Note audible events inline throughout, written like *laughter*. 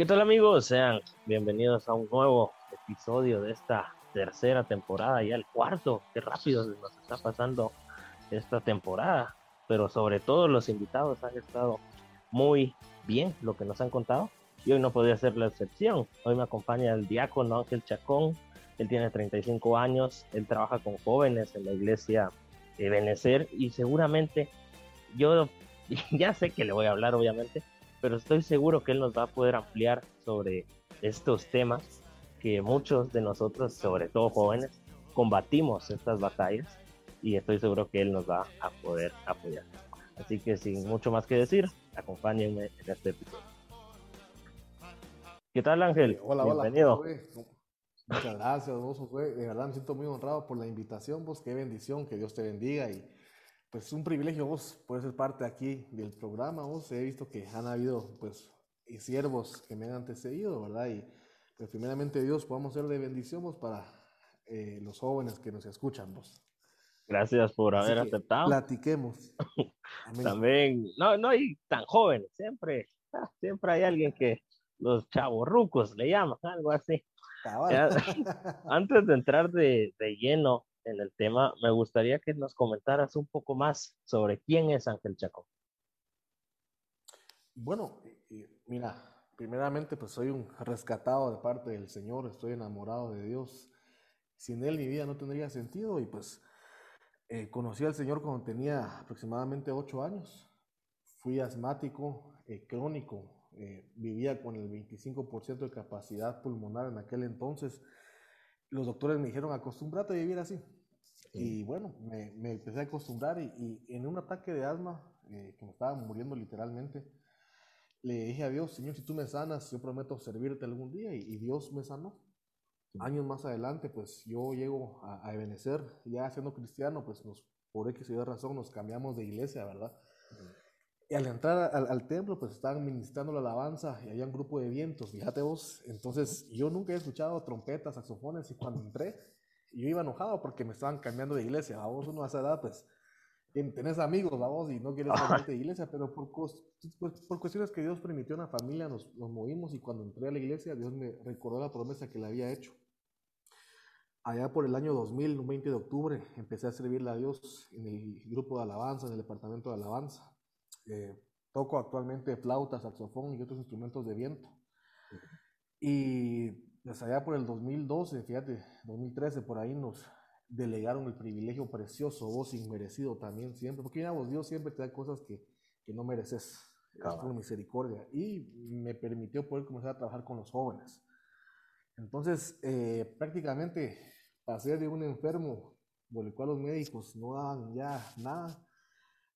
¿Qué tal amigos? Sean bienvenidos a un nuevo episodio de esta tercera temporada, ya el cuarto. Qué rápido nos está pasando esta temporada, pero sobre todo los invitados han estado muy bien lo que nos han contado y hoy no podría ser la excepción. Hoy me acompaña el diácono Ángel Chacón, él tiene 35 años, él trabaja con jóvenes en la iglesia de Benecer y seguramente yo *laughs* ya sé que le voy a hablar obviamente, pero estoy seguro que él nos va a poder ampliar sobre estos temas que muchos de nosotros, sobre todo jóvenes, combatimos estas batallas y estoy seguro que él nos va a poder apoyar. Así que sin mucho más que decir, acompáñenme en este episodio. ¿Qué tal Ángel? Hola, Bienvenido. hola. Muchas gracias, vos, De verdad me siento muy honrado por la invitación, vos. Qué bendición, que Dios te bendiga y pues es un privilegio vos poder ser parte aquí del programa. Vos he visto que han habido pues siervos que me han antecedido, ¿verdad? Y pues primeramente Dios podamos ser de bendición vos para eh, los jóvenes que nos escuchan vos. Gracias por haber aceptado. Platiquemos. *laughs* También, no, no hay tan jóvenes, siempre, siempre hay alguien que los chavos rucos le llaman, algo así. *laughs* antes de entrar de, de lleno en el tema, me gustaría que nos comentaras un poco más sobre quién es Ángel Chacón. Bueno, mira, primeramente pues soy un rescatado de parte del Señor, estoy enamorado de Dios. Sin Él mi vida no tendría sentido y pues eh, conocí al Señor cuando tenía aproximadamente ocho años. Fui asmático eh, crónico, eh, vivía con el 25% de capacidad pulmonar en aquel entonces los doctores me dijeron, acostúmbrate a vivir así. Y bueno, me, me, empecé a acostumbrar y, en un ataque de asma, eh, que me estaba muriendo literalmente, le dije a Dios, Señor, si tú me sanas, yo prometo servirte algún día y, Dios me sanó. Años más adelante, pues yo llego a, a Ebenecer, ya siendo cristiano, pues nos, por X y Y razón nos cambiamos de iglesia, ¿verdad? Y al entrar al, templo, pues estaban ministrando la alabanza y había un grupo de vientos, fíjate vos. Entonces, yo nunca he escuchado trompetas, saxofones, y cuando entré, yo iba enojado porque me estaban cambiando de iglesia. A vos, uno a esa edad, pues, tenés amigos, vos, y no quieres cambiarte de iglesia, pero por, pues, por cuestiones que Dios permitió en la familia, nos, nos movimos y cuando entré a la iglesia, Dios me recordó la promesa que le había hecho. Allá por el año 2000, un 20 de octubre, empecé a servirle a Dios en el grupo de alabanza, en el departamento de alabanza. Eh, toco actualmente flauta, saxofón y otros instrumentos de viento. Y desde allá por el 2012, fíjate, 2013, por ahí nos delegaron el privilegio precioso, vos inmerecido también siempre, porque mira, vos Dios siempre te da cosas que, que no mereces, es por misericordia, y me permitió poder comenzar a trabajar con los jóvenes. Entonces, eh, prácticamente pasé de un enfermo por el cual los médicos no daban ya nada,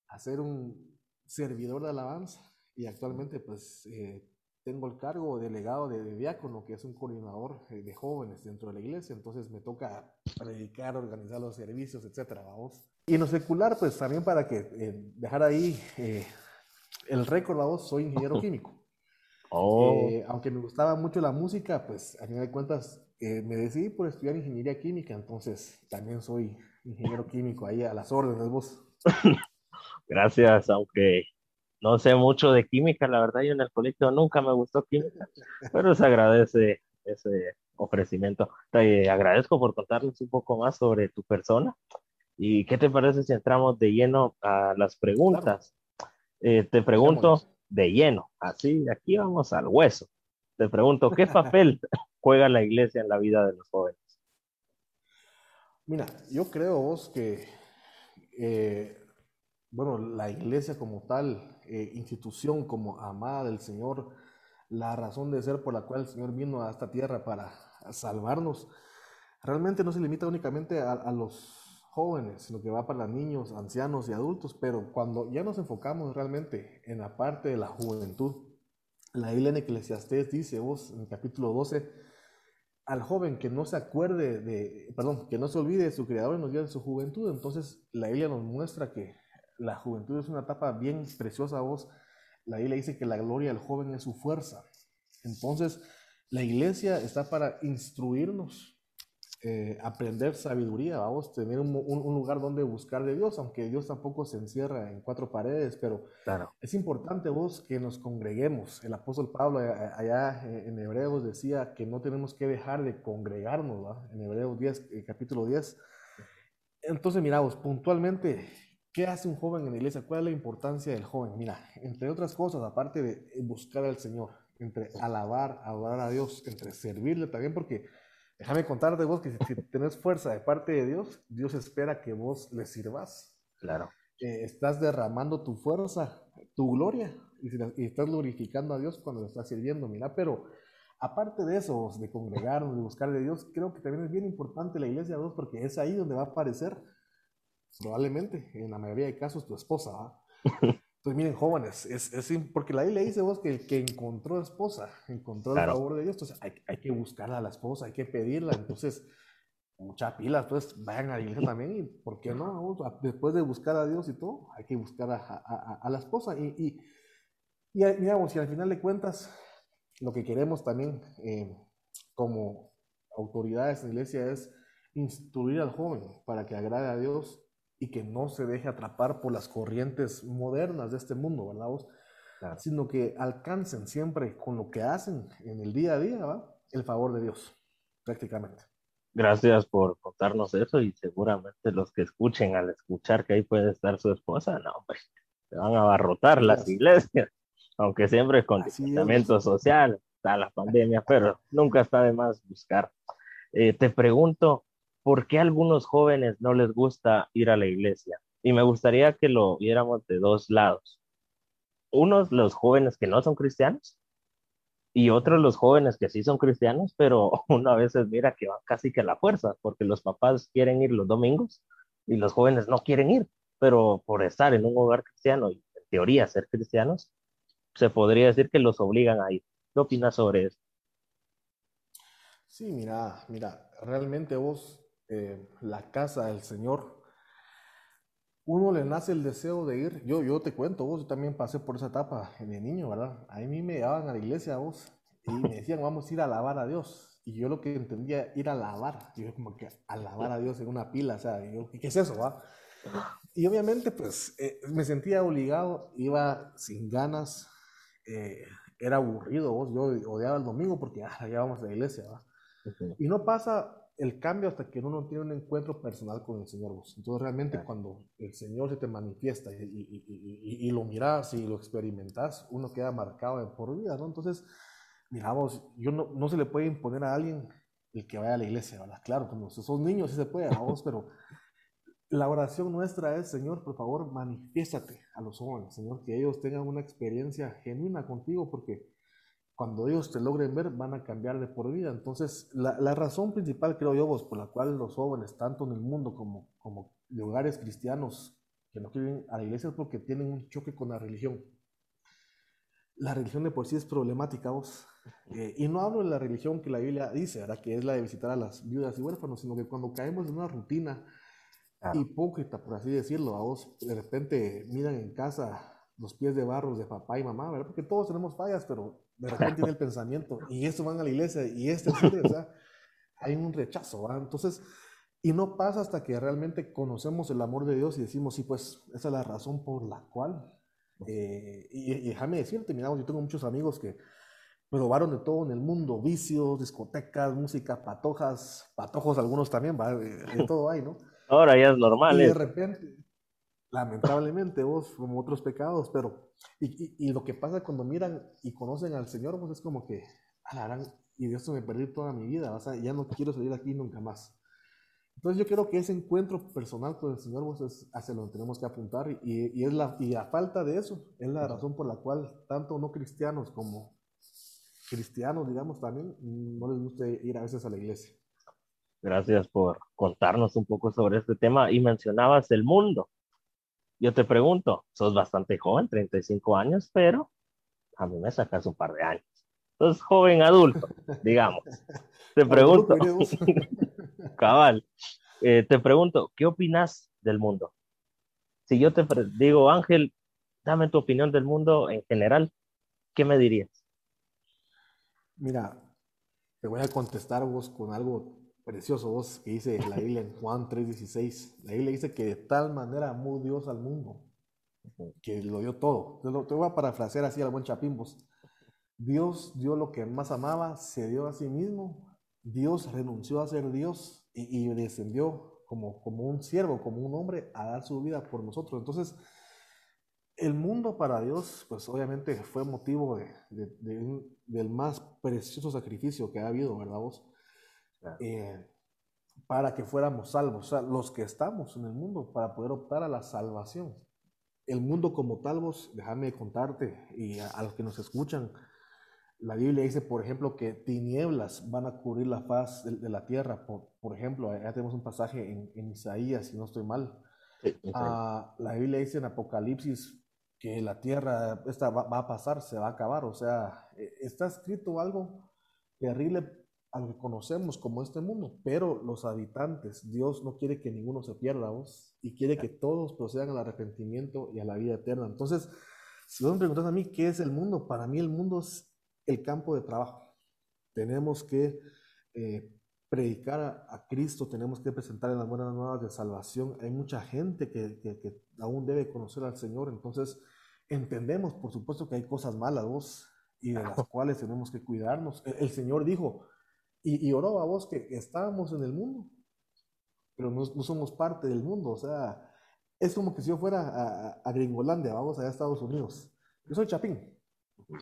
a ser un servidor de alabanza y actualmente pues eh, tengo el cargo delegado de, diácono, que es un coordinador eh, de jóvenes dentro de la iglesia, entonces me toca predicar, organizar los servicios, etcétera, vamos. Y en lo secular, pues también para que eh, dejar ahí el récord, vamos, soy ingeniero *laughs* químico. Oh. aunque me gustaba mucho la música, pues a fin de cuentas me decidí por estudiar ingeniería química, entonces también soy ingeniero químico ahí a las órdenes, vos. *laughs* Gracias, aunque no sé mucho de química, la verdad yo en el colegio nunca me gustó química, pero se agradece ese ofrecimiento. Te agradezco por contarnos un poco más sobre tu persona. ¿Y qué te parece si entramos de lleno a las preguntas? Eh, te pregunto de lleno, así, aquí vamos al hueso. Te pregunto, ¿qué papel *laughs* juega la iglesia en la vida de los jóvenes? Mira, yo creo vos que eh, bueno, la iglesia como tal, eh, institución como amada del Señor, la razón de ser por la cual el Señor vino a esta tierra para salvarnos, realmente no se limita únicamente a, los jóvenes, sino que va para niños, ancianos y adultos, pero cuando ya nos enfocamos realmente en la parte de la juventud, la Biblia en Eclesiastés dice, vos en el capítulo 12, al joven que no se acuerde de, perdón, que no se olvide de su creador en los días de su juventud, entonces la Biblia nos muestra que la juventud es una etapa bien preciosa vos. La Biblia dice que la gloria del joven es su fuerza. Entonces, la iglesia está para instruirnos eh, aprender sabiduría, vamos, tener un, lugar donde buscar de Dios, aunque Dios tampoco se encierra en cuatro paredes, pero claro. es importante vos que nos congreguemos. El apóstol Pablo allá en Hebreos decía que no tenemos que dejar de congregarnos, ¿va? en Hebreos 10, eh, capítulo 10. Entonces, miramos, puntualmente, ¿qué hace un joven en la iglesia? ¿Cuál es la importancia del joven? Mira, entre otras cosas, aparte de buscar al Señor, entre alabar, adorar a Dios, entre servirle también, porque Déjame contarte vos que si, tenés fuerza de parte de Dios, Dios espera que vos le sirvas. Claro. estás derramando tu fuerza, tu gloria, y, estás glorificando a Dios cuando le estás sirviendo. Mira, pero aparte de eso, de congregarnos, de buscar de Dios, creo que también es bien importante la iglesia, vos, porque es ahí donde va a aparecer, probablemente, en la mayoría de casos, tu esposa. ¿va? *laughs* Entonces, miren, jóvenes, es, es, porque la Biblia dice vos que el que encontró esposa, encontró el favor de Dios, entonces hay, hay, que buscar a la esposa, hay que pedirla, entonces, mucha pila, pues vayan a la iglesia también, y ¿por qué no? Después de buscar a Dios y todo, hay que buscar a, a, a la esposa, y, y, y, digamos, y al final de cuentas, lo que queremos también eh, como autoridades en la iglesia es instruir al joven para que agrade a Dios y que no se deje atrapar por las corrientes modernas de este mundo, ¿verdad vos? Sino que alcancen siempre con lo que hacen en el día a día. El favor de Dios, prácticamente. Gracias por contarnos eso y seguramente los que escuchen al escuchar que ahí puede estar su esposa, no, pues se van a abarrotar las iglesias, aunque siempre con distanciamiento social, está la pandemia, pero nunca está de más buscar. Eh, te pregunto, ¿por qué algunos jóvenes no les gusta ir a la iglesia? Y me gustaría que lo viéramos de dos lados. Unos, los jóvenes que no son cristianos, y otros, los jóvenes que sí son cristianos, pero *laughs* uno a veces mira que van casi que a la fuerza, porque los papás quieren ir los domingos y los jóvenes no quieren ir, pero por estar en un hogar cristiano y en teoría ser cristianos, se podría decir que los obligan a ir. ¿Qué opinas sobre eso? Sí, mira, mira, realmente vos eh, la casa del Señor, uno le nace el deseo de ir. Yo, yo te cuento, vos, yo también pasé por esa etapa en el niño, ¿verdad? A mí me llevaban a la iglesia, vos, y me decían, vamos a ir a alabar a Dios. Y yo lo que entendía, ir a alabar. Yo como que alabar a Dios en una pila, o sea, yo, ¿qué es eso, va? Y obviamente, pues, eh, me sentía obligado, iba sin ganas, eh, era aburrido, vos, yo odiaba el domingo porque ah, ya vamos a la iglesia, ¿va? Y no pasa el cambio hasta que uno tiene un encuentro personal con el Señor. Vos. Entonces realmente cuando el Señor se te manifiesta y, y, y, lo miras y lo experimentas, uno queda marcado de por vida, ¿no? Entonces, miramos, yo no, no se le puede imponer a alguien el que vaya a la iglesia, ¿verdad? Claro, cuando son niños sí se puede, vos, pero la oración nuestra es, Señor, por favor, manifiéstate a los jóvenes, Señor, que ellos tengan una experiencia genuina contigo, porque cuando ellos te logren ver, van a cambiar de por vida. Entonces, la, la razón principal, creo yo, vos, por la cual los jóvenes, tanto en el mundo como, como de hogares cristianos que no quieren a la iglesia, es porque tienen un choque con la religión. La religión de por sí es problemática, vos. Eh, y no hablo de la religión que la Biblia dice, ¿verdad? que es la de visitar a las viudas y huérfanos, sino que cuando caemos en una rutina hipócrita, por así decirlo, a vos de repente miran en casa los pies de barro de papá y mamá, ¿verdad? Porque todos tenemos fallas, pero de repente tiene el pensamiento, y esto van a la iglesia, y este, o sea, hay un rechazo, ¿va? Entonces, y no pasa hasta que realmente conocemos el amor de Dios y decimos, sí, pues esa es la razón por la cual. Eh, y, déjame decirte, mira, yo tengo muchos amigos que probaron de todo en el mundo, vicios, discotecas, música, patojas, patojos algunos también, ¿va? De, todo hay, ¿no? Ahora ya es normal. Y de ¿eh? repente, lamentablemente vos, como otros pecados, pero, y, y, lo que pasa cuando miran y conocen al Señor, pues es como que, alarán, y esto me perdí toda mi vida, o sea, ya no quiero salir aquí nunca más. Entonces yo creo que ese encuentro personal con el Señor, pues es hacia lo que tenemos que apuntar, y, y, es la, y a falta de eso, es la razón por la cual tanto no cristianos como cristianos, digamos, también no les gusta ir a veces a la iglesia. Gracias por contarnos un poco sobre este tema y mencionabas el mundo yo te pregunto, sos bastante joven, 35 años, pero a mí me sacas un par de años. Sos joven adulto, *laughs* digamos. Te pregunto, *laughs* cabal, eh, te pregunto, ¿qué opinas del mundo? Si yo te digo, Ángel, dame tu opinión del mundo en general, ¿qué me dirías? Mira, te voy a contestar vos con algo precioso vos que dice la Biblia en Juan 3:16. La Biblia dice que de tal manera amó Dios al mundo que lo dio todo. Te, lo, te voy a parafrasear así al buen Chapimbos. Dios dio lo que más amaba, se dio a sí mismo. Dios renunció a ser Dios y, y descendió como, como un siervo, como un hombre, a dar su vida por nosotros. Entonces, el mundo para Dios, pues obviamente fue motivo de, de, de, del más precioso sacrificio que ha habido, ¿verdad vos? Eh, para que fuéramos salvos, o sea, los que estamos en el mundo, para poder optar a la salvación. El mundo como tal, vos, déjame contarte, y a, a, los que nos escuchan, la Biblia dice, por ejemplo, que tinieblas van a cubrir la faz de, de la tierra. Por, por, ejemplo, ya tenemos un pasaje en, en Isaías, si no estoy mal. Sí, uh, la Biblia dice en Apocalipsis que la tierra esta va, va, a pasar, se va a acabar. O sea, e, está escrito algo terrible a lo que conocemos como este mundo, pero los habitantes, Dios no quiere que ninguno se pierda, vos, y quiere que todos procedan al arrepentimiento y a la vida eterna. Entonces, si vos me preguntas a mí qué es el mundo, para mí el mundo es el campo de trabajo. Tenemos que eh, predicar a, a, Cristo, tenemos que presentar las buenas nuevas de salvación. Hay mucha gente que, que, que aún debe conocer al Señor, entonces entendemos, por supuesto, que hay cosas malas, vos, y de las *laughs* cuales tenemos que cuidarnos. El, el Señor dijo, y, y oró a vos que estábamos en el mundo, pero no, no, somos parte del mundo. O sea, es como que si yo fuera a, a Gringolandia, vamos allá a Estados Unidos. Yo soy Chapín.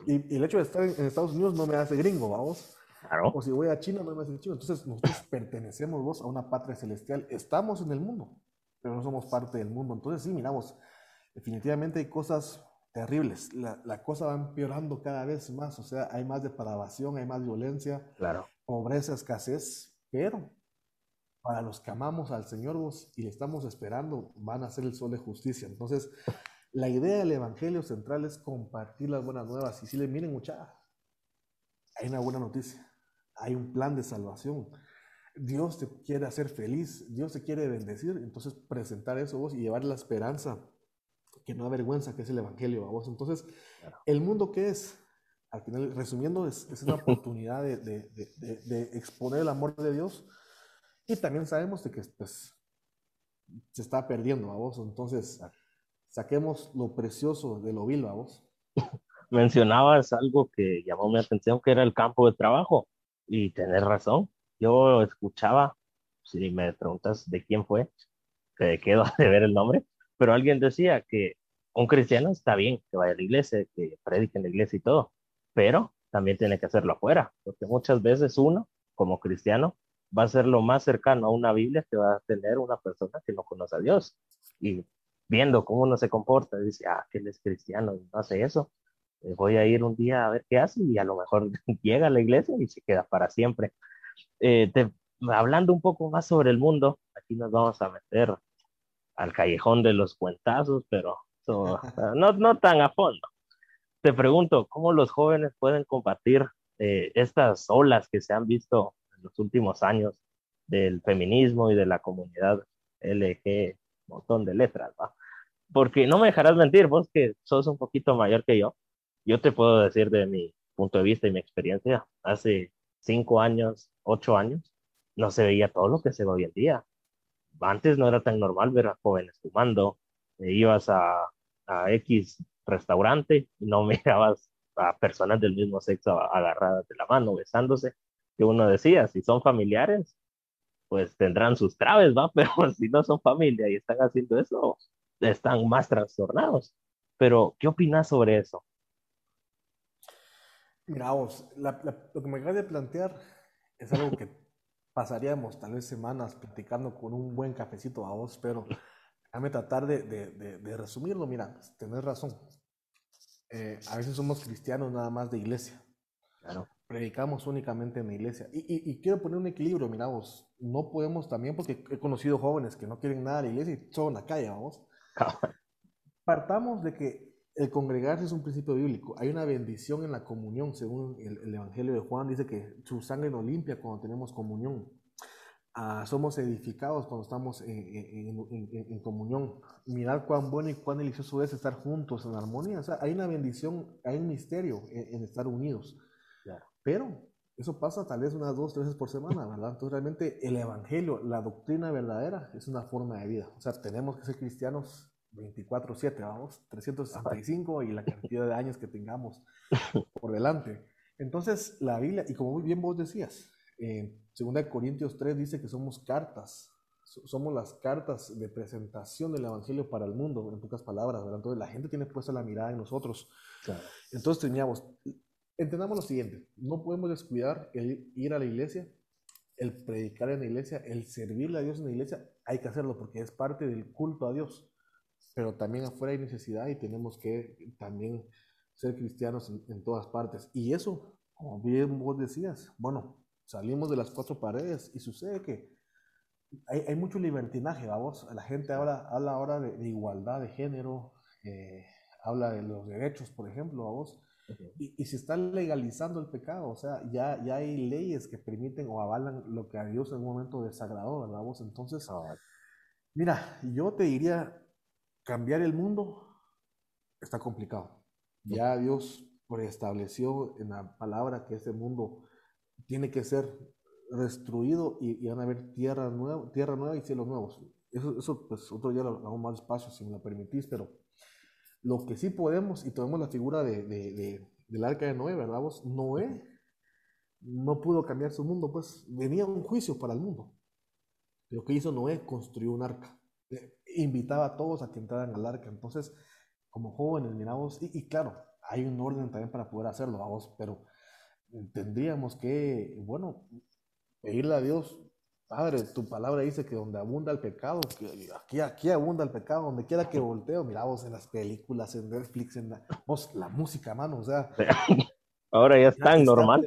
Y, y, el hecho de estar en, en, Estados Unidos no me hace gringo, vamos. Claro. O si voy a China no me hace chino. Entonces nosotros pertenecemos vos a una patria celestial. Estamos en el mundo, pero no somos parte del mundo. Entonces sí, miramos, definitivamente hay cosas terribles. La, la, cosa va empeorando cada vez más, o sea, hay más depravación, hay más violencia, claro. Pobreza, escasez, pero para los que amamos al Señor vos y le estamos esperando, van a ser el sol de justicia. Entonces, la idea del Evangelio central es compartir las buenas nuevas. Y si le miren, mucha, hay una buena noticia, hay un plan de salvación. Dios te quiere hacer feliz, Dios te quiere bendecir, entonces presentar eso vos y llevar la esperanza que no avergüenza, que es el Evangelio a vos. Entonces. ¿el mundo qué es? Al final, resumiendo, es, es una oportunidad de, de, de, de, exponer el amor de Dios y también sabemos de que pues, se está perdiendo a vos. Entonces, saquemos lo precioso de lo vil a vos. *laughs* Mencionabas algo que llamó mi atención, que era el campo de trabajo. Y tenés razón. Yo escuchaba, si me preguntas de quién fue, que quedo de ver el nombre, pero alguien decía que un cristiano está bien que vaya a la iglesia, que predique en la iglesia y todo, pero también tiene que hacerlo afuera, porque muchas veces uno, como cristiano, va a ser lo más cercano a una Biblia que va a tener una persona que no conoce a Dios. Y viendo cómo uno se comporta, dice, ah, que él es cristiano y no hace eso, eh, voy a ir un día a ver qué hace y a lo mejor *laughs* llega a la iglesia y se queda para siempre. Eh, te, hablando un poco más sobre el mundo, aquí nos vamos a meter al callejón de los cuentazos, pero so, *laughs* no, no tan a fondo. Te pregunto, ¿cómo los jóvenes pueden compartir eh, estas olas que se han visto en los últimos años del feminismo y de la comunidad LG, montón de letras, ¿va? Porque no me dejarás mentir, vos que sos un poquito mayor que yo, yo te puedo decir de mi punto de vista y mi experiencia, hace cinco años, ocho años, no se veía todo lo que se ve hoy en día antes no era tan normal ver a jóvenes fumando, eh, ibas a, a, X restaurante y no *laughs* mirabas a personas del mismo sexo agarradas de la mano, besándose, que uno decía, si son familiares, pues tendrán sus traves, ¿va? *laughs* Pero si no son familia y están haciendo eso, están más trastornados. Pero, ¿qué opinas sobre eso? Mira, lo que me acabas de plantear es algo que pasaríamos tal vez semanas platicando con un buen cafecito a vos, pero déjame tratar de, de, de, de resumirlo. Mira, tenés razón. Eh, a veces somos cristianos nada más de iglesia. Claro. Predicamos únicamente en la iglesia. Y, y, y, quiero poner un equilibrio, mira vos, no podemos también, porque he conocido jóvenes que no quieren nada de la iglesia y son en la calle, vamos. *laughs* Partamos de que el congregarse es un principio bíblico. Hay una bendición en la comunión, según el, el Evangelio de Juan, dice que su sangre nos limpia cuando tenemos comunión. Ah, somos edificados cuando estamos en, en, en, en, comunión. Mirar cuán bueno y cuán delicioso es estar juntos en armonía. O sea, hay una bendición, hay un misterio en, estar unidos. Claro. Pero Eso pasa tal vez unas dos, tres veces por semana, ¿verdad? Entonces realmente el Evangelio, la doctrina verdadera, es una forma de vida. O sea, tenemos que ser cristianos 24/7, vamos, 365 y la cantidad de años que tengamos por delante. Entonces, la Biblia, y como muy bien vos decías, en 2 Corintios 3 dice que somos cartas, somos las cartas de presentación del Evangelio para el mundo, en pocas palabras, ¿verdad? Entonces la gente tiene puesta la mirada en nosotros. Entonces teníamos, entendamos lo siguiente, no podemos descuidar el ir a la iglesia, el predicar en la iglesia, el servirle a Dios en la iglesia, hay que hacerlo porque es parte del culto a Dios pero también afuera hay necesidad y tenemos que también ser cristianos en, todas partes. Y eso, como bien vos decías, bueno, salimos de las cuatro paredes y sucede que hay, hay mucho libertinaje, vamos, la gente habla, habla ahora de, igualdad de género, eh, habla de los derechos, por ejemplo, vamos, y, y, se está legalizando el pecado, o sea, ya, ya hay leyes que permiten o avalan lo que a Dios en un momento desagradó, ¿verdad? Vos? Entonces, mira, yo te diría, cambiar el mundo está complicado. Ya Dios preestableció en la palabra que ese mundo tiene que ser destruido y, van a haber tierra nueva, tierra nueva y cielos nuevos. Eso, eso pues otro día lo hago más despacio si me lo permitís, pero lo que sí podemos, y tomemos la figura de, de, del arca de Noé, ¿verdad? Vos? Noé no pudo cambiar su mundo, pues venía un juicio para el mundo. Lo que hizo Noé construyó un arca invitaba a todos a que entraran al arca. Entonces, como jóvenes, miramos, y, y claro, hay un orden también para poder hacerlo, vamos, pero tendríamos que, bueno, pedirle a Dios, Padre, tu palabra dice que donde abunda el pecado, que aquí, aquí abunda el pecado, donde quiera que volteo, miramos en las películas, en Netflix, en la, vos, la música, mano, o sea. *laughs* Ahora ya es tan normal.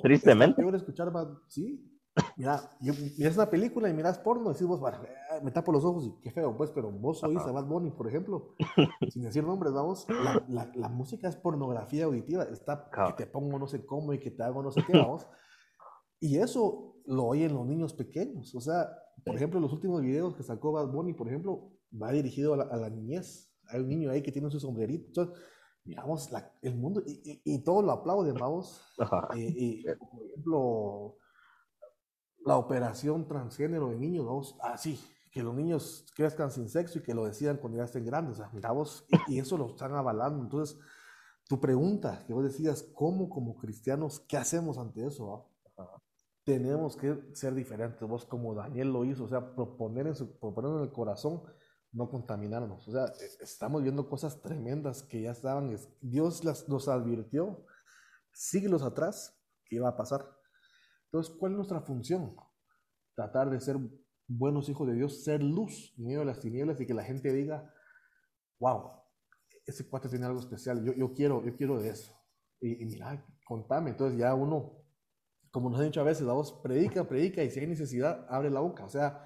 Tristemente. Peor escuchar sí, Mira, miras una película y miras porno decís vos, eh, me tapo los ojos y qué feo, pues, pero vos oís a Bad Bunny, por ejemplo, *laughs* sin decir nombres, vamos, la, la, la, música es pornografía auditiva, está que te pongo no sé cómo y que te hago no sé qué, vamos. Y eso lo oyen los niños pequeños, o sea, por ejemplo, los últimos videos que sacó Bad Bunny, por ejemplo, va dirigido a la, a la niñez. Hay un niño ahí que tiene su sombrerito. Entonces, miramos el mundo y, y, y, todo lo aplauden, vamos. Y, y, por ejemplo, la operación transgénero de niños, vamos, así, ah, que los niños crezcan sin sexo y que lo decidan cuando ya estén grandes, o sea, mira vos, y, eso lo están avalando. Entonces, tu pregunta, que vos decías, ¿cómo como cristianos, qué hacemos ante eso? Tenemos que ser diferentes, vos como Daniel lo hizo, o sea, proponer en, su, proponer en el corazón no contaminarnos. O sea, e, estamos viendo cosas tremendas que ya estaban, Dios las, nos advirtió siglos atrás que iba a pasar. Entonces, ¿cuál es nuestra función? Tratar de ser buenos hijos de Dios, ser luz en medio de las tinieblas y que la gente diga, wow, ese cuate tiene algo especial, yo, yo quiero, yo quiero de eso. Y, mira, contame. Entonces ya uno, como nos han dicho a veces, la voz predica, predica y si hay necesidad, abre la boca. O sea,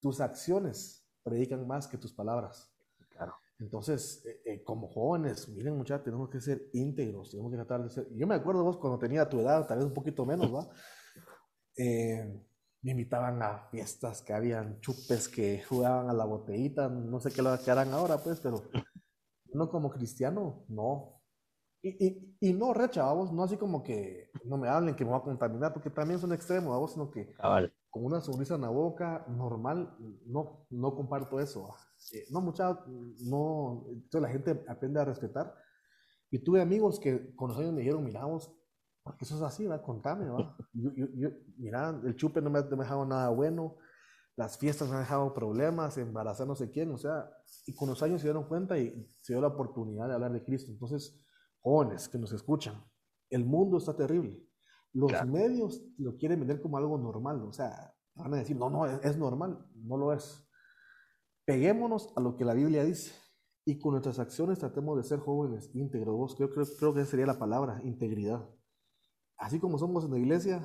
tus acciones predican más que tus palabras. Claro. Entonces, eh, eh, como jóvenes, miren muchachos, tenemos que ser íntegros, tenemos que tratar de ser... Yo me acuerdo vos cuando tenía tu edad, tal vez un poquito menos, ¿va? Eh, me invitaban a fiestas que habían chupes que jugaban a la botellita, no sé qué lo que harán ahora, pues, pero no como cristiano, no. Y, y, y no recha, vamos, no así como que no me hablen que me va a contaminar, porque también son extremos, vamos, sino que con una sonrisa en la boca, normal, no, no comparto eso. Eh, no, mucha, no, entonces la gente aprende a respetar. Y tuve amigos que con los años me dijeron, miramos, porque eso es así, ¿va? Contame, ¿va? Yo, yo, yo, mira, el chupe no me, ha dejado nada bueno, las fiestas me han dejado problemas, embarazar no sé quién, o sea, y con los años se dieron cuenta y se dio la oportunidad de hablar de Cristo. Entonces, jóvenes que nos escuchan, el mundo está terrible. Los medios lo quieren vender como algo normal, o sea, van a decir, no, no, es, es normal, no lo es. Peguémonos a lo que la Biblia dice y con nuestras acciones tratemos de ser jóvenes íntegros. Creo, creo, creo que esa sería la palabra, integridad así como somos en la iglesia,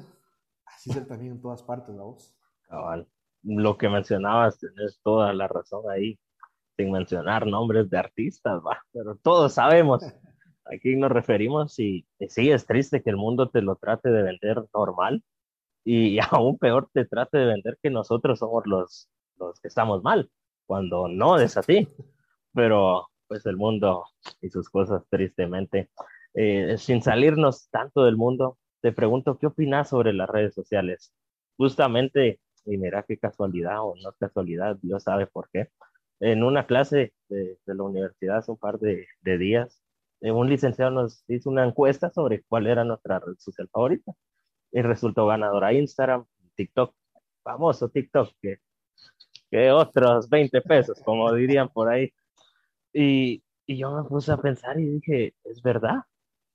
así ser también en todas partes, voz. Cabal. Lo que mencionabas, tienes toda la razón ahí, sin mencionar nombres de artistas, va, pero todos sabemos *laughs* a quién nos referimos y, sí, es triste que el mundo te lo trate de vender normal y, *laughs* aún peor te trate de vender que nosotros somos los, los que estamos mal, cuando no es así, pero pues el mundo y sus cosas tristemente. Eh, sin salirnos tanto del mundo, te pregunto, ¿qué opinas sobre las redes sociales? Justamente, y mira qué casualidad o no casualidad, Dios sabe por qué. En una clase de, la universidad hace un par de, días, eh, un licenciado nos hizo una encuesta sobre cuál era nuestra red social favorita y resultó ganadora Instagram, TikTok, famoso TikTok, que, que otros 20 pesos, como dirían por ahí. Y, y yo me puse a pensar y dije, es verdad,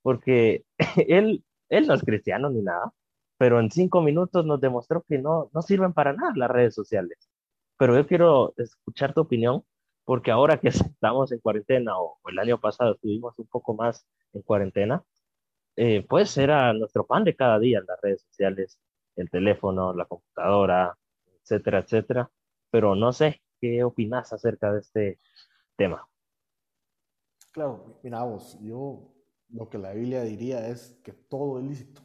porque *laughs* él, él no es cristiano ni nada, pero en cinco minutos nos demostró que no, no sirven para nada las redes sociales. Pero yo quiero escuchar tu opinión, porque ahora que *laughs* estamos en cuarentena o, el año pasado estuvimos un poco más en cuarentena, eh, pues era nuestro pan de cada día las redes sociales, el teléfono, la computadora, etcétera, etcétera. Pero no sé, ¿qué opinas acerca de este tema? Claro, mira vos, yo lo que la Biblia diría es que todo es lícito,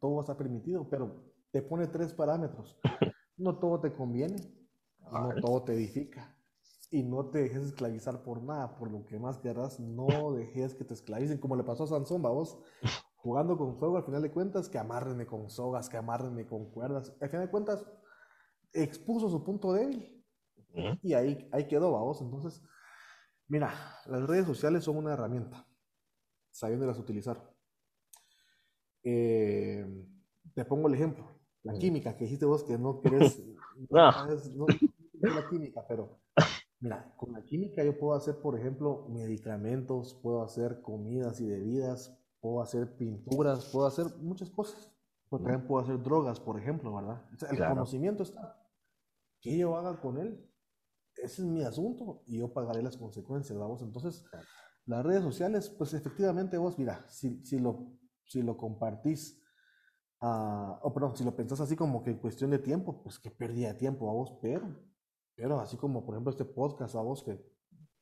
todo está permitido, pero te pone tres parámetros. *laughs* No todo te conviene, no todo te edifica. Y no te dejes esclavizar por nada, por lo que más querrás, no dejes que te esclavicen, como le pasó a Sansón, vos, *laughs* jugando con fuego, al final de cuentas, que amárrenme con sogas, que amárrenme con cuerdas. Al final de cuentas, expuso su punto débil. Y ahí, ahí quedó, vos. Entonces, Mira, las redes sociales son una herramienta, sabiéndolas utilizar. Eh, te pongo el ejemplo, la química, que dijiste vos que no querés, *laughs* no, no, la química, pero mira, con la química yo puedo hacer, por ejemplo, medicamentos, puedo hacer comidas y bebidas, puedo hacer pinturas, puedo hacer muchas cosas. Pero también puedo hacer drogas, por ejemplo, ¿verdad? el conocimiento está. ¿Qué yo haga con él? ese es mi asunto y yo pagaré las consecuencias, vamos. Entonces, las redes sociales, pues efectivamente vos, mira, si, si, lo, si lo compartís, uh, o perdón, si lo pensás así como que en cuestión de tiempo, pues que pérdida de tiempo a vos, pero, pero así como por ejemplo este podcast a vos que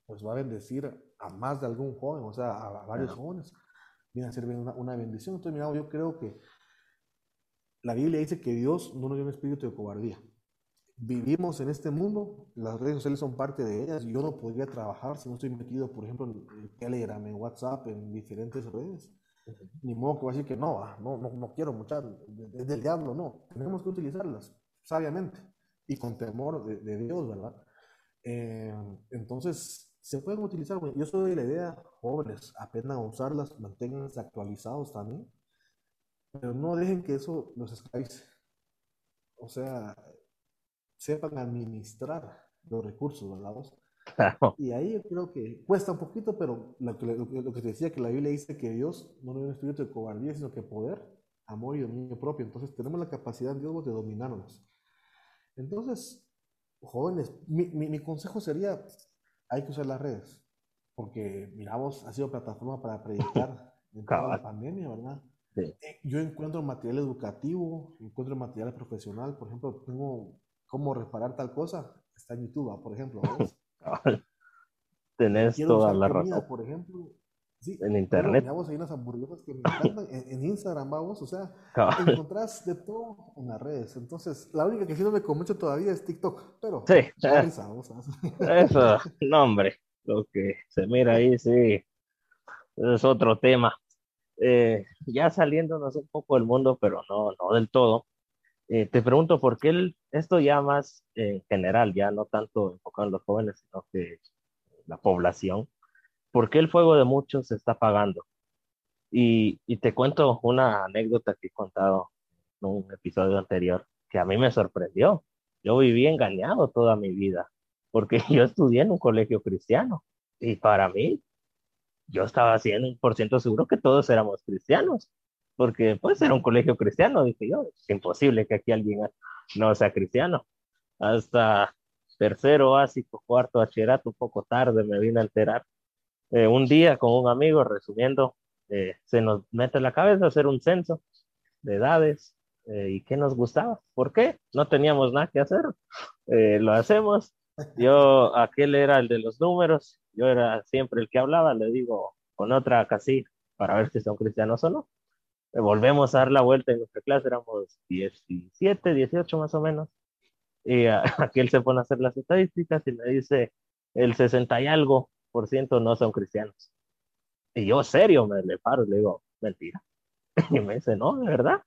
pues va a bendecir a más de algún joven, o sea, a, varios jóvenes, viene a ser una, una bendición. Entonces, mira, yo creo que la Biblia dice que Dios no nos dio un espíritu de cobardía vivimos en este mundo, las redes sociales son parte de ellas. Yo no podría trabajar si no estoy metido, por ejemplo, en Telegram, en WhatsApp, en diferentes redes. Ni modo que voy a decir que no, ah, no, no, no quiero muchas, es del diablo, no. Tenemos que utilizarlas sabiamente y con temor de, Dios, ¿verdad? Eh, entonces, se pueden utilizar. Yo soy de la idea, jóvenes, apenas usarlas, manténganse actualizados también, pero no dejen que eso los esclavice. O sea, sepan administrar los recursos, ¿verdad? Y ahí yo creo que cuesta un poquito, pero lo que, lo, que te decía que la Biblia dice que Dios no es un espíritu de cobardía, sino que poder, amor y dominio propio. Entonces tenemos la capacidad en Dios de dominarnos. Entonces, jóvenes, mi, mi, consejo sería, hay que usar las redes, porque miramos, ha sido plataforma para predicar en toda la pandemia, ¿verdad? Eh, yo encuentro material educativo, encuentro material profesional, por ejemplo, tengo cómo reparar tal cosa, está en YouTube, ¿ah? por ejemplo. *laughs* Tenés toda la razón. Por ejemplo, sí, en internet. Vamos, hay unas hamburguesas que me *laughs* encantan en, Instagram, vamos, o sea, encontrás de todo en las redes. Entonces, la única que sí no me convence todavía es TikTok, pero sí, eso, *laughs* no hombre, lo que se mira ahí, sí, es otro tema. Eh, ya saliéndonos un poco del mundo, pero no, no del todo. Eh, te pregunto, ¿por qué esto ya más en general, ya no tanto enfocado en los jóvenes, sino que la población, ¿por qué el fuego de muchos se está apagando? Y, y te cuento una anécdota que he contado en un episodio anterior que a mí me sorprendió. Yo viví engañado toda mi vida, porque *laughs* yo estudié en un colegio cristiano y para mí, yo estaba 100% seguro que todos éramos cristianos porque pues era un colegio cristiano, dije yo, es imposible que aquí alguien no sea cristiano. Hasta tercero básico, cuarto bachillerato, un poco tarde me vine a enterar. Eh, un día con un amigo, resumiendo, eh, se nos mete en la cabeza hacer un censo de edades eh, y qué nos gustaba. ¿Por qué? No teníamos nada que hacer. lo hacemos. Yo, aquel era el de los números, yo era siempre el que hablaba, le digo con otra casilla para ver si son cristianos o no volvemos a dar la vuelta en nuestra clase, éramos 17, 18 más o menos, y *laughs* aquí él se pone a hacer las estadísticas y me dice, el 60 y algo por ciento no son cristianos. Y yo serio me le paro y le digo, mentira. *laughs* Y me dice, no, de verdad.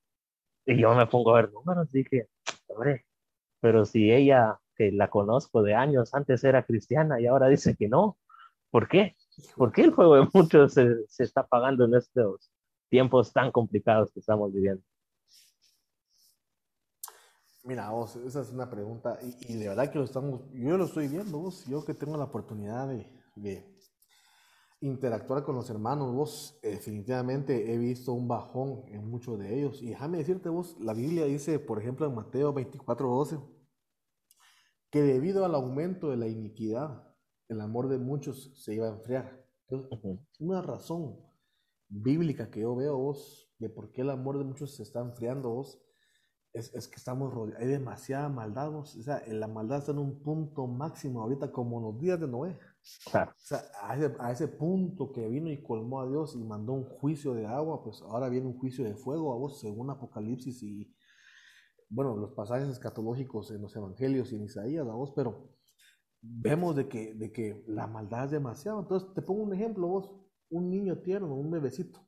Y yo me pongo a ver números, dije, hombre, pero si ella, que la conozco de años, antes era cristiana y ahora dice que no, ¿por qué? ¿Por qué el fuego de muchos se, se está pagando en estos tiempos tan complicados que estamos viviendo? Mira, vos, esa es una pregunta, y, y, de verdad que lo estamos, yo lo estoy viendo, vos, yo que tengo la oportunidad de, de interactuar con los hermanos, vos, definitivamente he visto un bajón en muchos de ellos, y déjame decirte vos, la Biblia dice, por ejemplo, en Mateo 24, 12, que debido al aumento de la iniquidad, el amor de muchos se iba a enfriar. Entonces, una razón bíblica que yo veo vos, de por qué el amor de muchos se está enfriando vos, es, es que estamos rodeados, hay demasiada maldad, vos. o sea, la maldad está en un punto máximo ahorita como en los días de Noé. Claro. O sea, a ese, a ese, punto que vino y colmó a Dios y mandó un juicio de agua, pues ahora viene un juicio de fuego a vos, según Apocalipsis y, bueno, los pasajes escatológicos en los evangelios y en Isaías, a vos, pero vemos de que, de que la maldad es demasiado. Entonces, te pongo un ejemplo, vos, un niño tierno, un bebecito,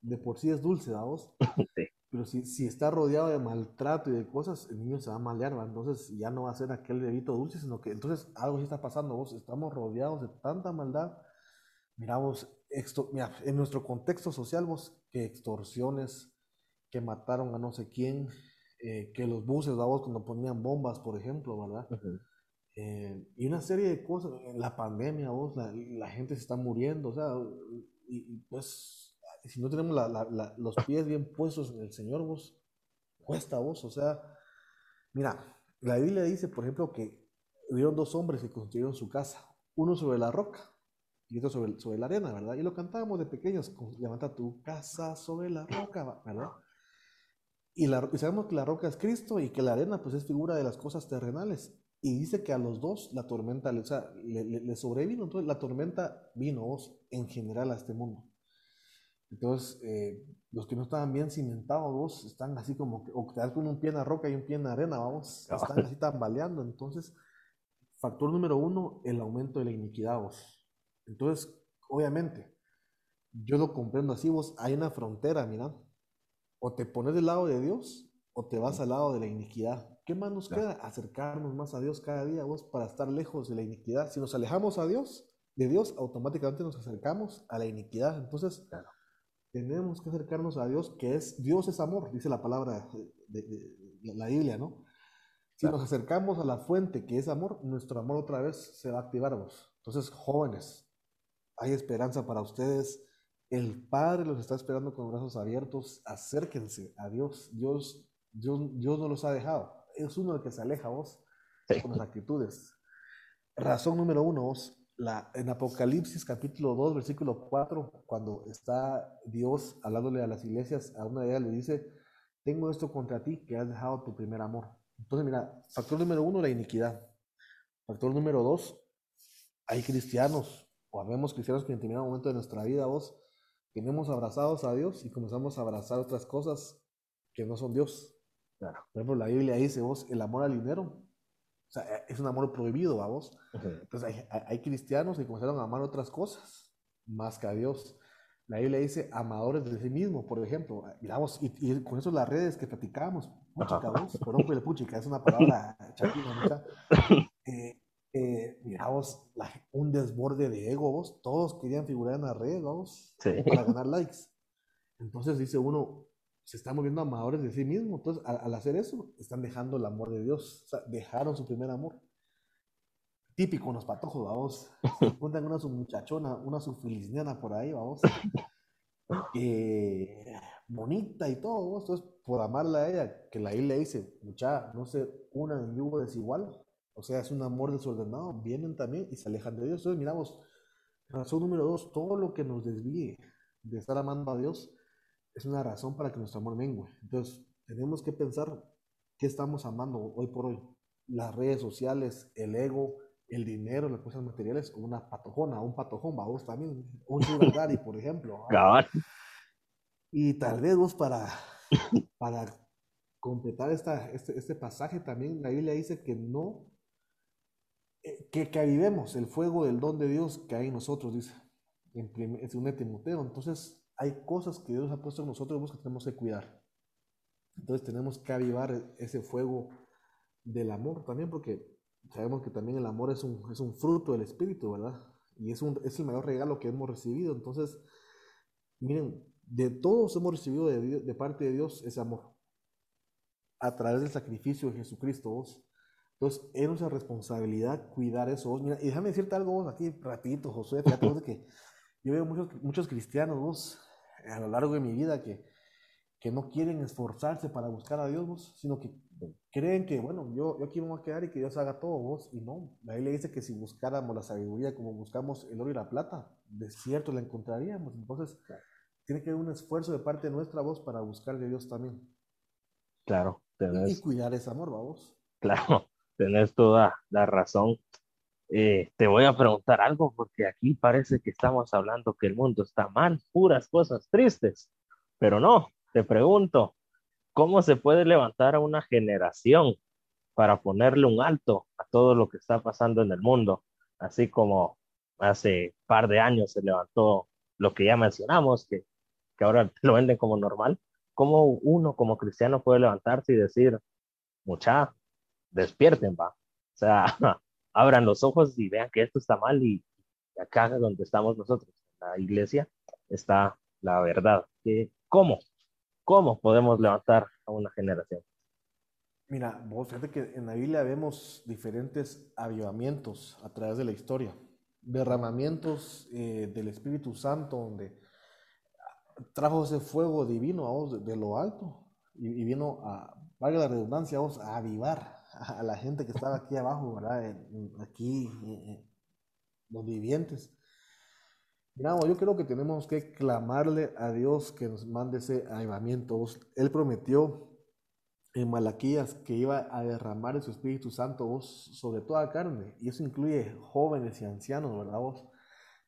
de por sí es dulce, a vos. *laughs* Sí. Pero si, si, está rodeado de maltrato y de cosas, el niño se va a malear, ¿va? entonces ya no va a ser aquel bebito dulce, sino que entonces algo sí está pasando, vos, estamos rodeados de tanta maldad. Miramos, mira, en nuestro contexto social, vos, que extorsiones, que mataron a no sé quién, eh, que los buses, vos, cuando ponían bombas, por ejemplo, ¿verdad? Uh -huh. Eh, y una serie de cosas, la pandemia, vos, la, la gente se está muriendo, o sea, y, y pues si no tenemos la, la, los pies bien puestos en el Señor, vos, cuesta vos, o sea, mira, la Biblia dice, por ejemplo, que hubieron dos hombres que construyeron su casa, uno sobre la roca y otro sobre, sobre la arena, ¿verdad? Y lo cantábamos de pequeños, levanta tu casa sobre la roca, ¿verdad? Y, la, y sabemos que la roca es Cristo y que la arena pues es figura de las cosas terrenales. Y dice que a los dos la tormenta o sea, le, le, le sobrevino, entonces la tormenta vino vos en general a este mundo. Entonces, eh, los que no estaban bien cimentados, vos, están así como, o te das con un pie en la roca y un pie en la arena, vamos, están así tambaleando. Entonces, factor número uno, el aumento de la iniquidad, vos. Entonces, obviamente, yo lo comprendo así, vos, hay una frontera, mira, o te pones del lado de Dios o te vas al lado de la iniquidad. ¿Qué más nos claro. queda? Acercarnos más a Dios cada día, vos, para estar lejos de la iniquidad. Si nos alejamos a Dios, de Dios, automáticamente nos acercamos a la iniquidad. Entonces, claro tenemos que acercarnos a Dios, que es, Dios es amor, dice la palabra de, de, de la Biblia, ¿no? Si claro. nos acercamos a la fuente que es amor, nuestro amor otra vez se va a activar. Vos. Entonces, jóvenes, hay esperanza para ustedes. El Padre los está esperando con brazos abiertos. Acérquense a Dios. Dios, Dios, Dios no los ha dejado. Es uno el que se aleja vos sí. con las actitudes. Razón número uno, vos, la, en Apocalipsis capítulo 2, versículo 4, cuando está Dios hablándole a las iglesias, a una de ellas le dice, tengo esto contra ti, que has dejado tu primer amor. Entonces, mira, factor número uno, la iniquidad. Factor número dos, hay cristianos, o habemos cristianos que en determinado momento de nuestra vida, vos, tenemos abrazados a Dios y comenzamos a abrazar otras cosas que no son Dios. Claro. Por ejemplo, la Biblia dice, vos, el amor al dinero o sea, es un amor prohibido a vos. Uh -huh. Entonces hay, hay, cristianos que comenzaron a amar otras cosas más que a Dios. La Biblia dice amadores de sí mismo, por ejemplo. Miramos, y, y con eso las redes que platicamos, puchica, vos, por puchica, es una palabra *laughs* chapina, mucha. Eh, eh, miramos la, un desborde de ego, vos. Todos querían figurar en la red, vamos, sí. para ganar likes. Entonces dice uno, se están moviendo amadores de sí mismos. Entonces, al, al, hacer eso, están dejando el amor de Dios. O sea, dejaron su primer amor. Típico en los patojos, vamos. Se *laughs* encuentran una su muchachona, una su felizniana por ahí, vamos. Eh, bonita y todo, vamos. Entonces, por amarla a ella, que la le dice, mucha, no se una en yugo desigual. O sea, es un amor desordenado. Vienen también y se alejan de Dios. Entonces, miramos, razón número dos, todo lo que nos desvíe de estar amando a Dios es una razón para que nuestro amor mengue. Entonces, tenemos que pensar qué estamos amando hoy por hoy. Las redes sociales, el ego, el dinero, las cosas materiales, una patojona, un patojón, vos también, un sugar *laughs* daddy, por ejemplo. Cabal. Y tal vez vos para, para completar esta, este, este pasaje también, la Biblia dice que no, eh, que, que avivemos el fuego del don de Dios que hay en nosotros, dice, en, en 2 Timoteo. Entonces, hay cosas que Dios ha puesto en nosotros que tenemos que cuidar. Entonces tenemos que avivar ese fuego del amor también, porque sabemos que también el amor es un, es un fruto del Espíritu, ¿verdad? Y es, un, es el mayor regalo que hemos recibido. Entonces, miren, de todos hemos recibido de, de parte de Dios ese amor. A través del sacrificio de Jesucristo, vos. Entonces, es nuestra responsabilidad cuidar eso. Vos. Mira, y déjame decirte algo vos aquí rapidito, José. Que yo veo muchos, muchos cristianos vos, a lo largo de mi vida que, que no quieren esforzarse para buscar a Dios, vos, sino que creen que, bueno, yo, yo aquí me voy a quedar y que Dios haga todo vos. Y no, la Biblia dice que si buscáramos la sabiduría como buscamos el oro y la plata, de cierto la encontraríamos. Entonces, tiene que haber un esfuerzo de parte de nuestra voz para buscar de Dios también. Claro. Y cuidar ese amor, vamos. Claro, tenés toda la razón. Eh, te voy a preguntar algo porque aquí parece que estamos hablando que el mundo está mal, puras cosas tristes, pero no, te pregunto, ¿cómo se puede levantar a una generación para ponerle un alto a todo lo que está pasando en el mundo? Así como hace par de años se levantó lo que ya mencionamos, que, que ahora *laughs* lo venden como normal. ¿Cómo uno como cristiano puede levantarse y decir, mucha, despierten, va? O sea, *laughs* abran los ojos y vean que esto está mal y acá donde estamos nosotros, la iglesia, está la verdad. ¿Cómo? ¿Cómo podemos levantar a una generación? Mira, vos fíjate que en la Biblia vemos diferentes avivamientos a través de la historia, derramamientos eh, del Espíritu Santo donde trajo ese fuego divino a vos de, lo alto y, vino a, valga la redundancia, a vos a avivar a la gente que estaba aquí abajo, ¿verdad? aquí, los vivientes. Mira, yo creo que tenemos que clamarle a Dios que nos mande ese avivamiento. Él prometió en Malaquías que iba a derramar su Espíritu Santo sobre toda carne, y eso incluye jóvenes y ancianos, ¿verdad vos?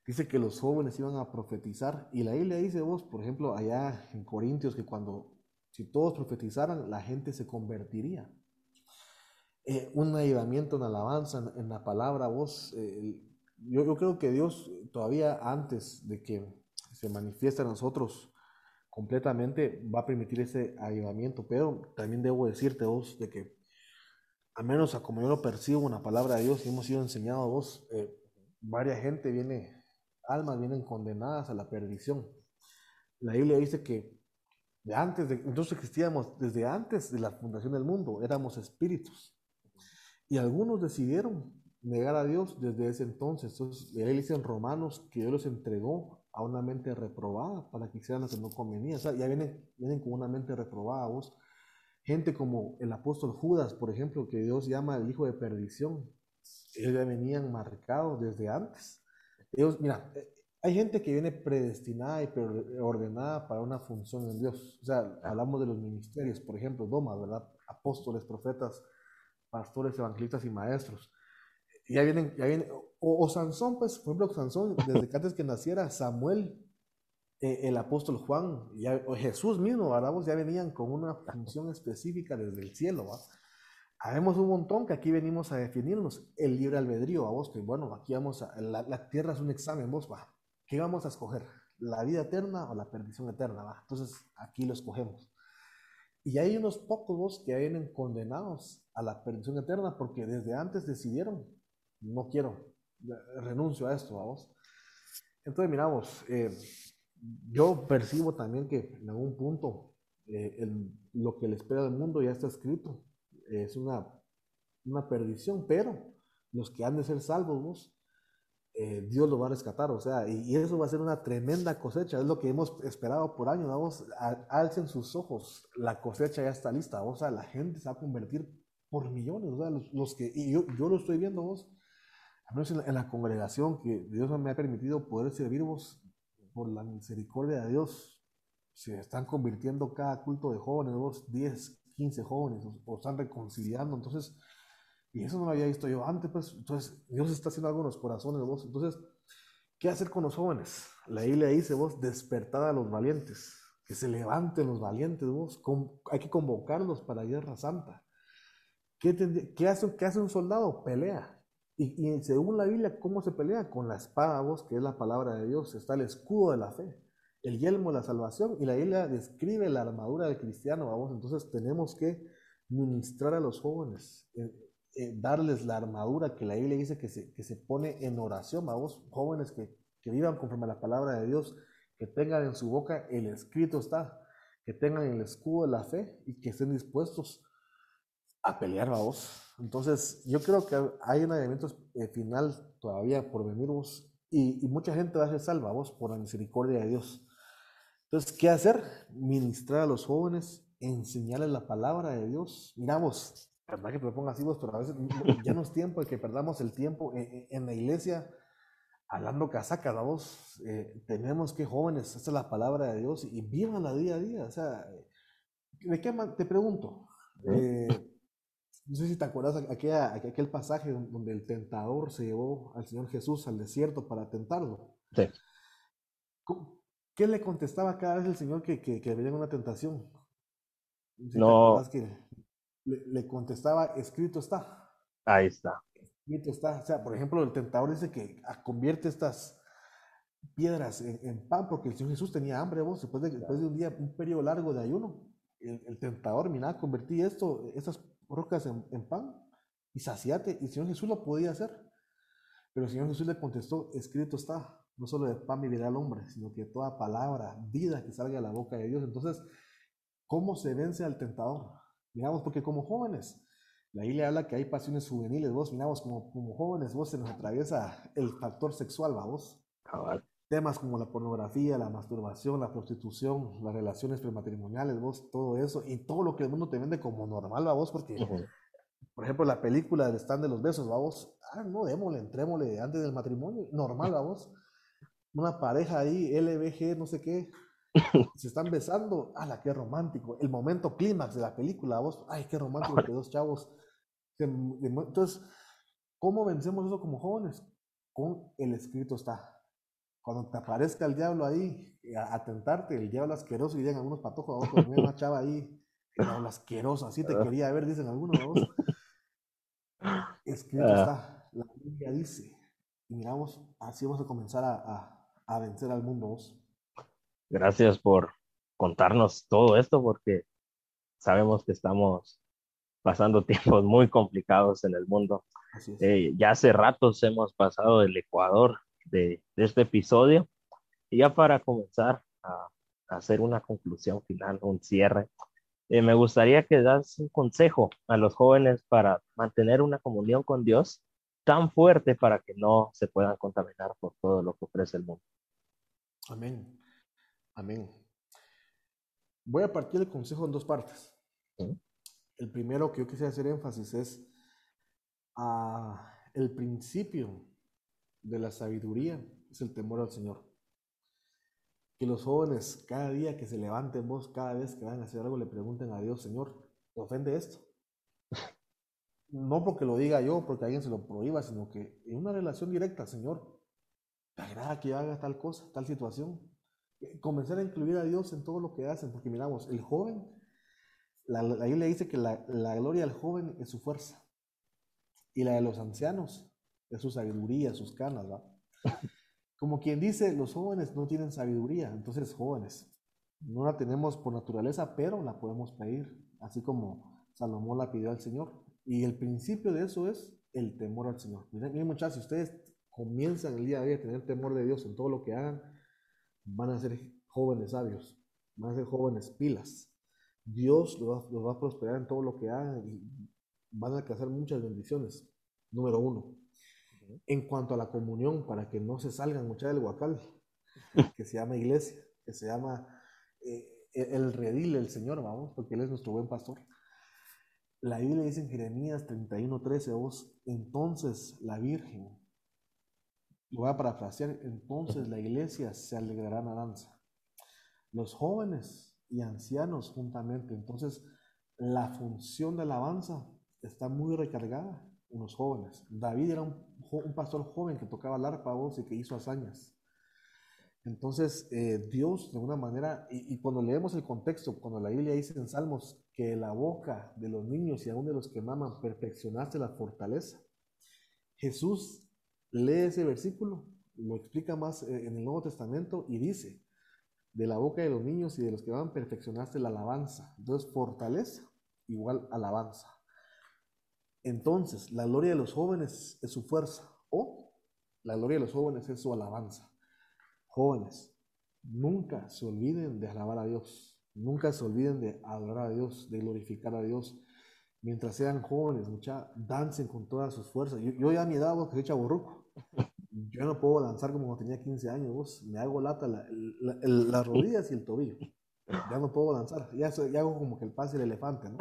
Dice que los jóvenes iban a profetizar, y la Biblia dice vos, por ejemplo, allá en Corintios, que cuando, si todos profetizaran, la gente se convertiría. Eh, un avivamiento en alabanza, en, la palabra, vos. Eh, yo, yo, creo que Dios todavía antes de que se manifieste a nosotros completamente va a permitir ese avivamiento, pero también debo decirte vos de que, a menos a como yo lo percibo en la palabra de Dios y hemos sido enseñados vos, eh, varias gente viene, almas vienen condenadas a la perdición. La Biblia dice que de antes de, nosotros existíamos desde antes de la fundación del mundo, éramos espíritus. Y algunos decidieron negar a Dios desde ese entonces. Entonces, él dice Romanos que Dios los entregó a una mente reprobada para que hicieran lo que no convenía. O sea, ya vienen, vienen con una mente reprobada vos. Gente como el apóstol Judas, por ejemplo, que Dios llama el hijo de perdición. Ellos ya venían marcados desde antes. Ellos, mira, hay gente que viene predestinada y ordenada para una función en Dios. O sea, hablamos de los ministerios, por ejemplo, Doma, ¿verdad? Apóstoles, profetas, pastores, evangelistas y maestros. Ya vienen, ya vienen, o, Sansón, pues, por ejemplo, Sansón, desde que antes que naciera Samuel, eh, el apóstol Juan, ya, o Jesús mismo, ¿verdad? ya venían con una función específica desde el cielo, ¿va? Habemos un montón que aquí venimos a definirnos el libre albedrío, a vos, que bueno, aquí vamos a, la, tierra es un examen, vos, va, ¿qué vamos a escoger? ¿La vida eterna o la perdición eterna? ¿va? Entonces, aquí lo escogemos. Y hay unos pocos que vienen condenados a la perdición eterna porque desde antes decidieron, no quiero, renuncio a esto, vamos. Entonces, miramos, eh, yo percibo también que en algún punto eh, lo que le espera del mundo ya está escrito, es una, una perdición, pero los que han de ser salvos, eh, Dios lo va a rescatar, o sea, y, eso va a ser una tremenda cosecha, es lo que hemos esperado por años, vamos, alcen sus ojos, la cosecha ya está lista, o sea, la gente se va a convertir por millones, o sea, los, que, y yo, yo lo estoy viendo vos, a menos en la, congregación que Dios me ha permitido poder servir vos, por la misericordia de Dios, se están convirtiendo cada culto de jóvenes, vos, 10, 15 jóvenes, o están reconciliando, entonces, y eso no lo había visto yo antes, pues. Entonces, Dios está haciendo algo en los corazones vos. Entonces, ¿qué hacer con los jóvenes? La Biblia dice, vos, despertad a los valientes. Que se levanten los valientes, vos. hay que convocarlos para guerra santa. ¿Qué, qué, hace, ¿Qué hace un soldado? Pelea. Y, y, según la Biblia, ¿cómo se pelea? Con la espada, vos, que es la palabra de Dios. Está el escudo de la fe. el yelmo de la salvación y la Biblia describe la armadura del cristiano, vamos, entonces tenemos que ministrar a los jóvenes, eh, eh, darles la armadura que la Biblia dice que se, que se pone en oración, vamos, jóvenes que, que vivan conforme a la palabra de Dios, que tengan en su boca el escrito está, que tengan el escudo de la fe y que estén dispuestos a pelear, vamos. Entonces, yo creo que hay un evento eh, final todavía por venir, vos, y, y, mucha gente va a ser salva, vos, por la misericordia de Dios. Entonces, ¿qué hacer? Ministrar a los jóvenes, enseñarles la palabra de Dios. Miramos, verdad que pongo así vos, pero a veces ya no es tiempo de que perdamos el tiempo en, en la iglesia hablando casaca, vamos. Eh, tenemos que jóvenes, esta es la palabra de Dios y vivan la día a día. O sea, ¿de qué te pregunto? Eh, no sé si te acuerdas aquella, aquel pasaje donde el tentador se llevó al Señor Jesús al desierto para tentarlo. Sí. ¿Qué le contestaba cada vez el Señor que, que, que venía una tentación? no. Que le, le, contestaba, escrito está. Ahí está. Escrito está. O sea, por ejemplo, el tentador dice que convierte estas piedras en, en, pan porque el Señor Jesús tenía hambre, vos, después de, después de un día, un periodo largo de ayuno. El, el tentador, mira, convertí esto, estas rocas en, en, pan y saciate. Y el Señor Jesús lo podía hacer. Pero el Señor Jesús le contestó, escrito está no solo de pan vivirá el hombre, sino que toda palabra, vida que salga de la boca de Dios. Entonces, ¿cómo se vence al tentador? Miramos, porque como jóvenes, la Biblia habla que hay pasiones juveniles, vos, miramos, como, como jóvenes, vos se nos atraviesa el factor sexual, vos. Temas como la pornografía, la masturbación, la prostitución, las relaciones prematrimoniales, vos, todo eso, y todo lo que el mundo te vende como normal, vos, porque, uh -huh. por ejemplo, la película del stand de los besos, vos, ah, no, démosle, entrémosle antes del matrimonio, normal, vos una pareja ahí, LBG, no sé qué, se están besando, ¡ala, qué romántico! El momento clímax de la película, vos, ¡ay, qué romántico que dos chavos! Entonces, ¿cómo vencemos eso como jóvenes? Con el escrito está. Cuando te aparezca el diablo ahí a, a tentarte, el diablo asqueroso, y llegan algunos patojos, a otros, una chava ahí, el diablo asqueroso, así te quería ver, dicen algunos, vos. Escrito está, la Biblia dice, y miramos, así vamos a comenzar a, a a vencer al mundo. Vos. Gracias por contarnos todo esto porque sabemos que estamos pasando *laughs* tiempos muy complicados en el mundo. Eh, ya hace ratos hemos pasado el Ecuador de, de este episodio y ya para comenzar a, a, hacer una conclusión final, un cierre, eh, me gustaría que das un consejo a los jóvenes para mantener una comunión con Dios tan fuerte para que no se puedan contaminar por todo lo que ofrece el mundo. Amén. Amén. Voy a partir el consejo en dos partes. ¿Sí? El primero que yo quisiera hacer énfasis es a el principio de la sabiduría es el temor al Señor. Que los jóvenes cada día que se levanten vos, cada vez que van a hacer algo, le pregunten a Dios, Señor, ¿te ofende esto? *laughs* No porque lo diga yo, porque alguien se lo prohíba, sino que en una relación directa, Señor, ¿te agrada que haga tal cosa, tal situación? Comenzar a incluir a Dios en todo lo que hacen, porque miramos, el joven, la, la Biblia dice que la, la gloria del joven es su fuerza, y la de los ancianos es su sabiduría, sus canas, ¿va? *laughs* Como quien dice, los jóvenes no tienen sabiduría, entonces jóvenes, no la tenemos por naturaleza, pero la podemos pedir, así como Salomón la pidió al Señor. Y el principio de eso es el temor al Señor. Miren, miren muchachos, si ustedes comienzan el día de hoy a tener temor de Dios en todo lo que hagan, van a ser jóvenes sabios, van a ser jóvenes pilas. Dios los va, los va a prosperar en todo lo que hagan y van a alcanzar muchas bendiciones. Número uno. En cuanto a la comunión, para que no se salgan muchas del huacal, *laughs* que se llama iglesia, que se llama eh, el redil del Señor, vamos, porque Él es nuestro buen pastor. La Biblia dice en Jeremías 31:13, vos, entonces la Virgen, lo voy a parafrasear, entonces la iglesia se alegrará en la danza. Los jóvenes y ancianos juntamente, entonces la función de alabanza está muy recargada en los jóvenes. David era un, un pastor joven que tocaba el arpa voz y que hizo hazañas. Entonces, eh, Dios, de alguna manera, y, y, cuando leemos el contexto, cuando la Biblia dice en Salmos que la boca de los niños y aún de los que maman perfeccionaste la fortaleza, Jesús lee ese versículo, lo explica más eh, en el Nuevo Testamento y dice, de la boca de los niños y de los que van perfeccionaste la alabanza. Entonces, fortaleza igual alabanza. Entonces, la gloria de los jóvenes es su fuerza o la gloria de los jóvenes es su alabanza. Jóvenes, nunca se olviden de alabar a Dios, nunca se olviden de adorar a Dios, de glorificar a Dios. Mientras sean jóvenes, mucha, dancen con todas sus fuerzas. Yo, ya a mi edad, que soy chaburruco, yo no puedo danzar como cuando tenía 15 años, vos, me hago lata las rodillas y el tobillo. Ya no puedo danzar, ya, ya hago como que el pase del elefante, ¿no?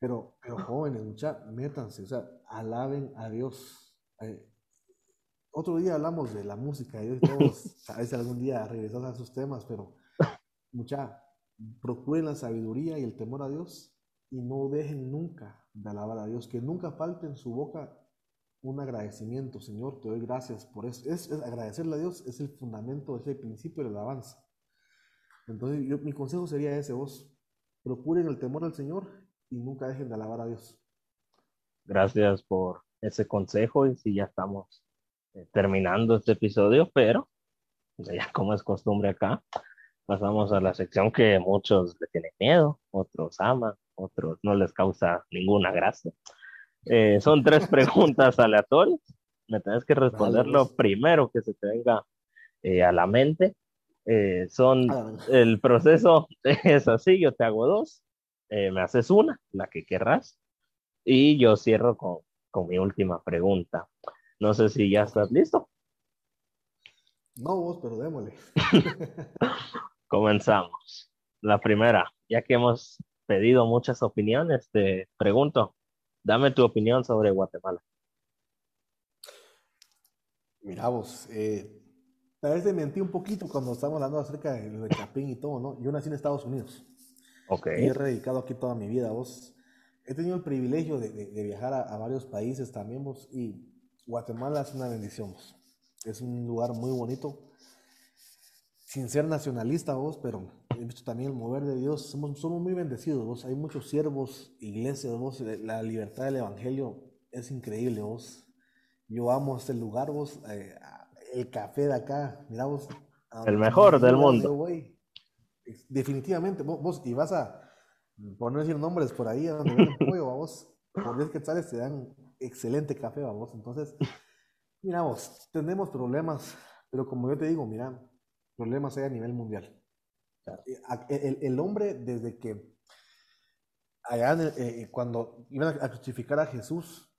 Pero, pero jóvenes, mucha, métanse, o sea, alaben a Dios. Eh, otro día hablamos de la música y todos, *laughs* a veces algún día regresamos a esos temas, pero mucha, procuren la sabiduría y el temor a Dios y no dejen nunca de alabar a Dios, que nunca falte en su boca un agradecimiento, Señor, te doy gracias por eso. Es, agradecerle a Dios es el fundamento, es el principio de la alabanza. Entonces, yo, mi consejo sería ese, vos procuren el temor al Señor y nunca dejen de alabar a Dios. Gracias por ese consejo y si ya estamos eh, terminando este episodio, pero ya como es costumbre acá, pasamos a la sección que muchos le tienen miedo, otros aman, otros no les causa ninguna gracia. Eh, son tres *laughs* preguntas aleatorias. Me tienes que responder lo pues. primero que se te venga eh, a la mente. son ah, el proceso *laughs* es así, yo te hago dos, me haces una, la que querrás, y yo cierro con, con mi última pregunta. No sé si ya estás listo. No vos, pero démosle. *laughs* Comenzamos. La primera, ya que hemos pedido muchas opiniones, te pregunto, dame tu opinión sobre Guatemala. Mira vos, eh, a veces mentí un poquito cuando estamos hablando acerca de, Chapín y todo, ¿no? Yo nací en Estados Unidos. Ok. Y he radicado aquí toda mi vida, vos. He tenido el privilegio de, viajar a, a, varios países también, vos, y Guatemala es una bendición. Es un lugar muy bonito. Sin ser nacionalista vos, pero he visto también el mover de Dios. Somos, somos muy bendecidos vos. Hay muchos siervos, iglesias vos. La libertad del evangelio es increíble vos. Yo amo este lugar vos. Eh, el café de acá, mira vos. El mejor del mundo. Definitivamente, vos, y vas a, por no decir nombres por ahí, donde venden *laughs* pollo, vos, por 10 quetzales te dan excelente café, vamos. Entonces, mira vos, tenemos problemas, pero como yo te digo, mira, problemas hay a nivel mundial. El, el, hombre, desde que allá eh, eh, cuando iban a crucificar a Jesús,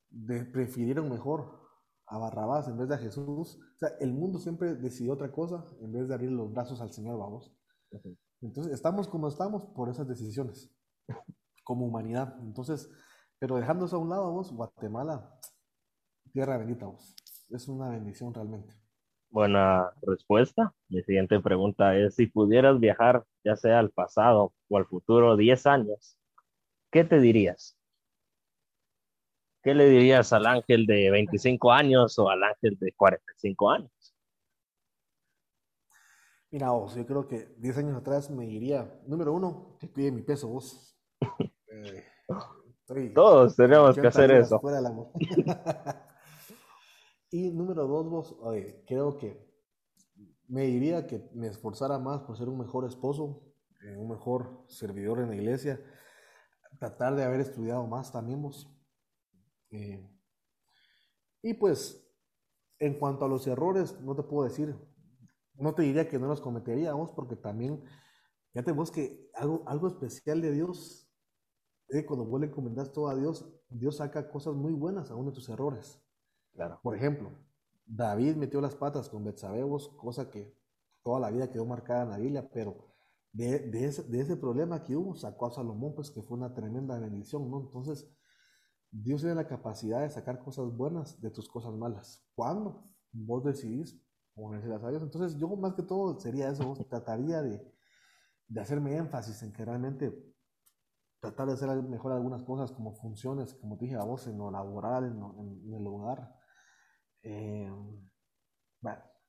prefirieron mejor a Barrabás en vez de a Jesús. O sea, el mundo siempre decidió otra cosa en vez de abrir los brazos al Señor, vamos. Entonces, estamos como estamos por esas decisiones, *laughs* como humanidad. Entonces, pero dejando eso a un lado, vos, Guatemala, tierra bendita, vos. Es una bendición realmente. Buena respuesta. Mi siguiente pregunta es, si pudieras viajar ya sea al pasado o al futuro 10 años, ¿qué te dirías? ¿Qué le dirías al ángel de 25 años o al ángel de 45 años? Mira, vos, yo creo que 10 años atrás me diría, número uno, que cuide mi peso, vos. *laughs* Eh, todos tenemos que hacer eso. *laughs* y número dos, vos, creo que me diría que me esforzara más por ser un mejor esposo, eh, un mejor servidor en la iglesia, tratar de haber estudiado más también vos. Eh, y pues, en cuanto a los errores, no te puedo decir, no te diría que no los cometeríamos, porque también, fíjate vos que algo, algo especial de Dios cuando vos le encomendás todo a Dios, Dios saca cosas muy buenas aún de tus errores. Por ejemplo, David metió las patas con Betsabebos, cosa que toda la vida quedó marcada en la Biblia, pero de, ese, problema que hubo sacó a Salomón, pues que fue una tremenda bendición, ¿no? Entonces, Dios tiene la capacidad de sacar cosas buenas de tus cosas malas. ¿Cuándo? Vos decidís ponérselas a Dios. Entonces, yo más que todo sería eso, trataría de, hacerme énfasis en que realmente tratar de hacer mejor algunas cosas como funciones, como te dije a vos, en lo laboral, en, el lugar. Eh,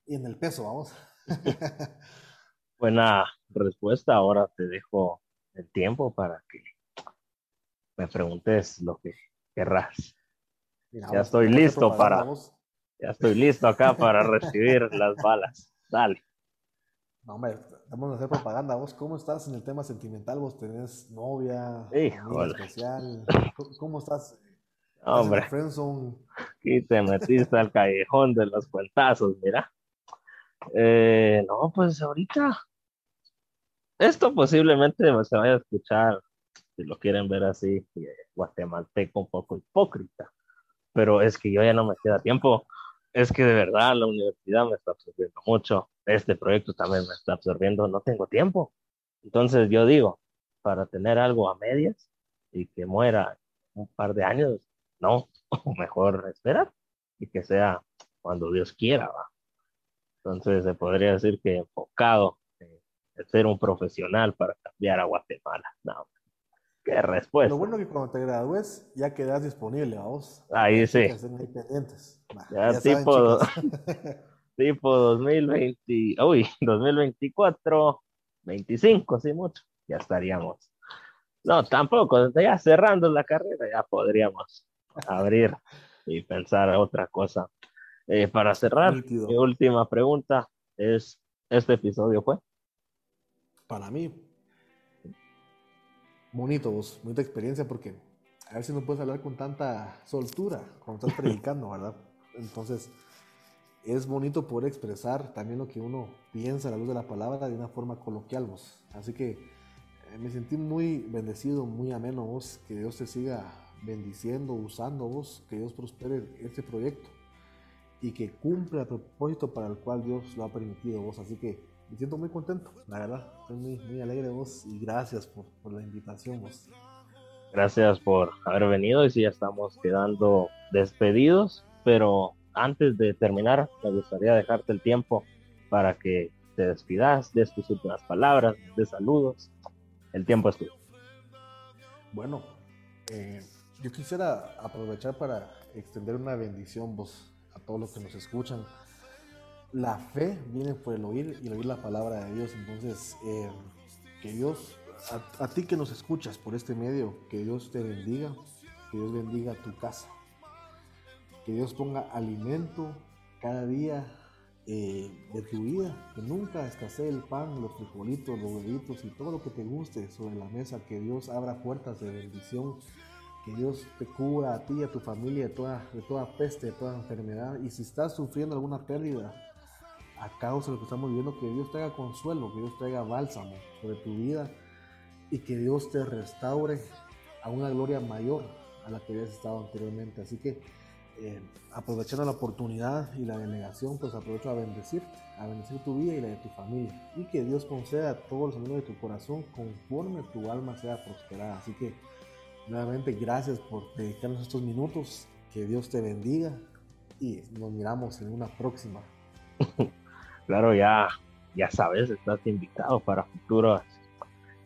y en el peso, vamos. *laughs* Buena respuesta. Ahora te dejo el tiempo para que me preguntes lo que querrás. ya estoy listo para. Ya estoy listo acá para *laughs* recibir las balas. Dale. No, hombre, vamos a hacer propaganda. ¿Vos cómo estás en el tema sentimental? ¿Vos tenés novia? especial? *laughs* ¿Cómo estás? Hombre, aquí te metiste al callejón de los cuentazos, mira. Eh, no, pues ahorita esto posiblemente se vaya a escuchar, si lo quieren ver así, guatemalteco un poco hipócrita, pero es que yo ya no me queda tiempo. Es que de verdad la universidad me está absorbiendo mucho, este proyecto también me está absorbiendo, no tengo tiempo. Entonces yo digo, para tener algo a medias y que muera un par de años, no, *laughs* mejor esperar y que sea cuando Dios quiera, va. Entonces se podría decir que enfocado en ser un profesional para cambiar a Guatemala. No, qué respuesta. Lo bueno que cuando te gradúes ya quedas disponible a vos. Ahí sí. ya, tipo, *laughs* tipo 2020, uy, *laughs* 2024, 25, sí mucho, ya estaríamos. No, tampoco, ya cerrando la carrera ya podríamos abrir y pensar otra cosa. Eh, para cerrar, mi última pregunta es, ¿este episodio fue? Para mí, bonito, vos, bonita experiencia porque a ver si no puedes hablar con tanta soltura cuando estás predicando, *laughs* ¿verdad? Entonces, es bonito poder expresar también lo que uno piensa a la luz de la palabra de una forma coloquial, vos. Así que eh, me sentí muy bendecido, muy ameno, vos, que Dios te siga bendiciendo, usando vos, que Dios prospere este proyecto y que cumpla el propósito para el cual Dios lo ha permitido vos. Así que me siento muy contento, la verdad. Estoy muy, muy alegre vos y gracias por, por, la invitación vos. Gracias por haber venido y si ya estamos quedando despedidos, pero antes de terminar me gustaría dejarte el tiempo para que te despidas, des tus últimas palabras, de saludos. El tiempo es tuyo. Bueno, eh, yo quisiera aprovechar para extender una bendición vos a todos los que nos escuchan. La fe viene por el oír y el oír la palabra de Dios. Entonces, eh, que Dios, a, ti que nos escuchas por este medio, que Dios te bendiga, que Dios bendiga tu casa, que Dios ponga alimento cada día eh, de tu vida, que nunca escasee el pan, los frijolitos, los huevitos y todo lo que te guste sobre la mesa, que Dios abra puertas de bendición que Dios te cubra a ti y a tu familia de toda, de toda peste, de toda enfermedad. Y si estás sufriendo alguna pérdida a causa de lo que estamos viviendo, que Dios traiga consuelo, que Dios traiga bálsamo sobre tu vida y que Dios te restaure a una gloria mayor a la que habías estado anteriormente. Así que eh, aprovechando la oportunidad y la delegación, pues aprovecho a bendecir, a bendecir tu vida y la de tu familia. Y que Dios conceda a todos los amigos de tu corazón conforme tu alma sea prosperada. Así que Nuevamente, gracias por dedicarnos estos minutos. Que Dios te bendiga y nos miramos en una próxima. *laughs* claro, ya, ya sabes, estás invitado para futuros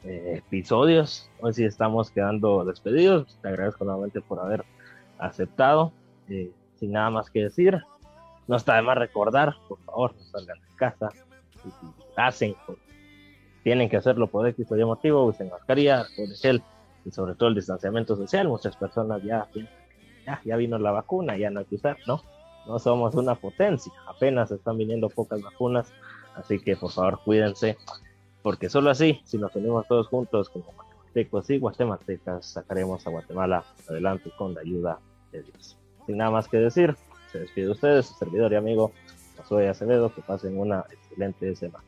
eh, episodios. Hoy sí estamos quedando despedidos. Te agradezco nuevamente por haber aceptado. Eh, sin nada más que decir, no está de más recordar, por favor, no salgan de casa. Hacen, tienen que hacerlo por X o Y motivo, usen mascarilla, por gel y sobre todo el distanciamiento social. Muchas personas ya, ya, vino la vacuna, ya no hay que usar, ¿no? No somos una potencia, apenas están viniendo pocas vacunas, así que por favor cuídense, porque solo así, si nos unimos todos juntos como guatemaltecos y guatemaltecas, sacaremos a Guatemala adelante con la ayuda de Dios. Sin nada más que decir, se despide de ustedes, su servidor y amigo Josué Acevedo, que pasen una excelente semana.